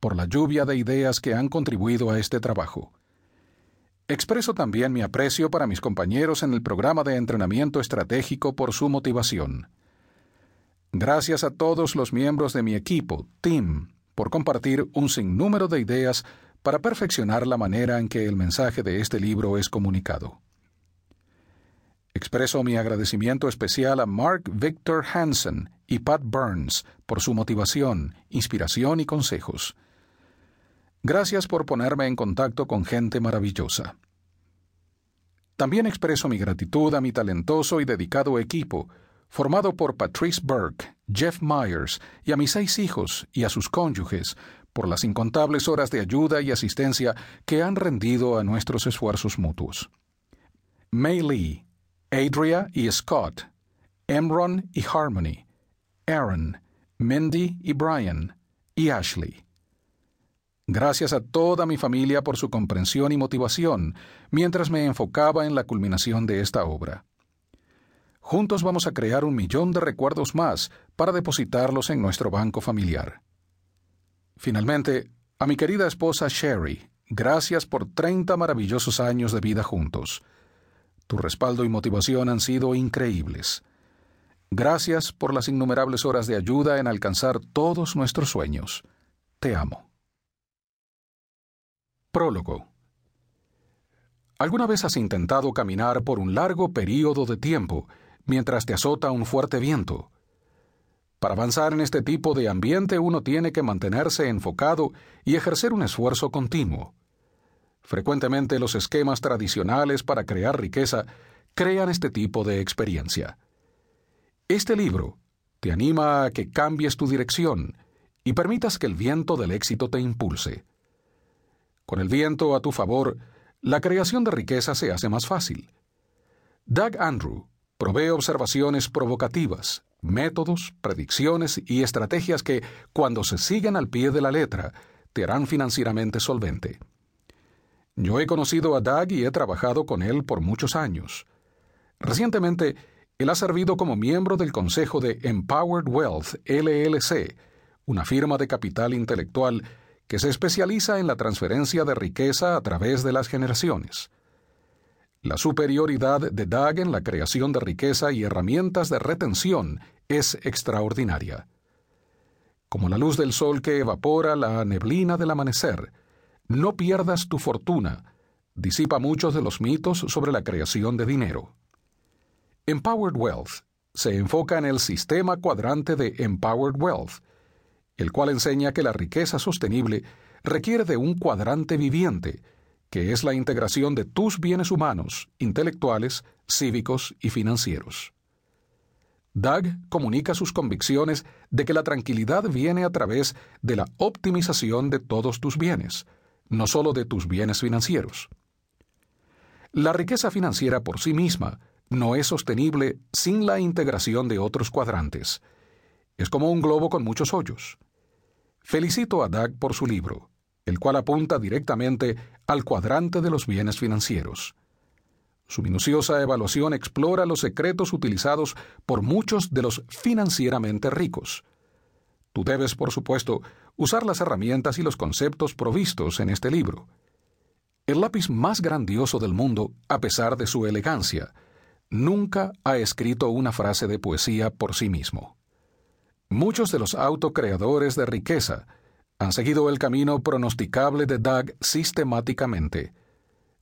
por la lluvia de ideas que han contribuido a este trabajo. Expreso también mi aprecio para mis compañeros en el programa de entrenamiento estratégico por su motivación. Gracias a todos los miembros de mi equipo, Team, por compartir un sinnúmero de ideas para perfeccionar la manera en que el mensaje de este libro es comunicado. Expreso mi agradecimiento especial a Mark Victor Hansen y Pat Burns por su motivación, inspiración y consejos. Gracias por ponerme en contacto con gente maravillosa. También expreso mi gratitud a mi talentoso y dedicado equipo, formado por Patrice Burke, Jeff Myers y a mis seis hijos y a sus cónyuges, por las incontables horas de ayuda y asistencia que han rendido a nuestros esfuerzos mutuos. May Lee, Adria y Scott, Emron y Harmony, Aaron, Mindy y Brian, y Ashley. Gracias a toda mi familia por su comprensión y motivación mientras me enfocaba en la culminación de esta obra. Juntos vamos a crear un millón de recuerdos más para depositarlos en nuestro banco familiar. Finalmente, a mi querida esposa Sherry, gracias por 30 maravillosos años de vida juntos. Tu respaldo y motivación han sido increíbles. Gracias por las innumerables horas de ayuda en alcanzar todos nuestros sueños. Te amo. Prólogo. ¿Alguna vez has intentado caminar por un largo período de tiempo mientras te azota un fuerte viento? Para avanzar en este tipo de ambiente uno tiene que mantenerse enfocado y ejercer un esfuerzo continuo. Frecuentemente los esquemas tradicionales para crear riqueza crean este tipo de experiencia. Este libro te anima a que cambies tu dirección y permitas que el viento del éxito te impulse. Con el viento a tu favor, la creación de riqueza se hace más fácil. Doug Andrew provee observaciones provocativas, métodos, predicciones y estrategias que, cuando se siguen al pie de la letra, te harán financieramente solvente. Yo he conocido a Doug y he trabajado con él por muchos años. Recientemente, él ha servido como miembro del consejo de Empowered Wealth LLC, una firma de capital intelectual que se especializa en la transferencia de riqueza a través de las generaciones. La superioridad de Doug en la creación de riqueza y herramientas de retención es extraordinaria. Como la luz del sol que evapora la neblina del amanecer, no pierdas tu fortuna, disipa muchos de los mitos sobre la creación de dinero. Empowered Wealth se enfoca en el sistema cuadrante de Empowered Wealth, el cual enseña que la riqueza sostenible requiere de un cuadrante viviente, que es la integración de tus bienes humanos, intelectuales, cívicos y financieros. Doug comunica sus convicciones de que la tranquilidad viene a través de la optimización de todos tus bienes, no solo de tus bienes financieros. La riqueza financiera por sí misma no es sostenible sin la integración de otros cuadrantes. Es como un globo con muchos hoyos. Felicito a Doug por su libro, el cual apunta directamente al cuadrante de los bienes financieros. Su minuciosa evaluación explora los secretos utilizados por muchos de los financieramente ricos. Tú debes, por supuesto, usar las herramientas y los conceptos provistos en este libro. El lápiz más grandioso del mundo, a pesar de su elegancia, nunca ha escrito una frase de poesía por sí mismo. Muchos de los autocreadores de riqueza han seguido el camino pronosticable de Doug sistemáticamente.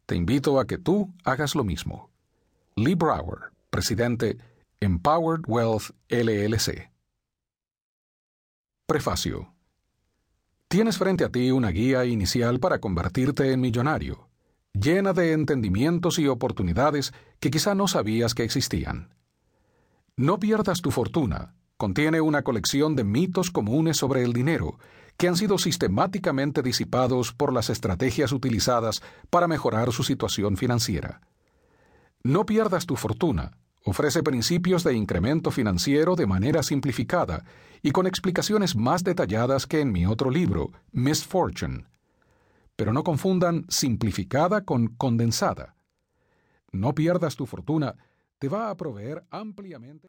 Te invito a que tú hagas lo mismo. Lee Brower, presidente Empowered Wealth LLC. Prefacio. Tienes frente a ti una guía inicial para convertirte en millonario, llena de entendimientos y oportunidades que quizá no sabías que existían. No pierdas tu fortuna contiene una colección de mitos comunes sobre el dinero que han sido sistemáticamente disipados por las estrategias utilizadas para mejorar su situación financiera. No pierdas tu fortuna. Ofrece principios de incremento financiero de manera simplificada y con explicaciones más detalladas que en mi otro libro, Miss Fortune. Pero no confundan simplificada con condensada. No pierdas tu fortuna te va a proveer ampliamente.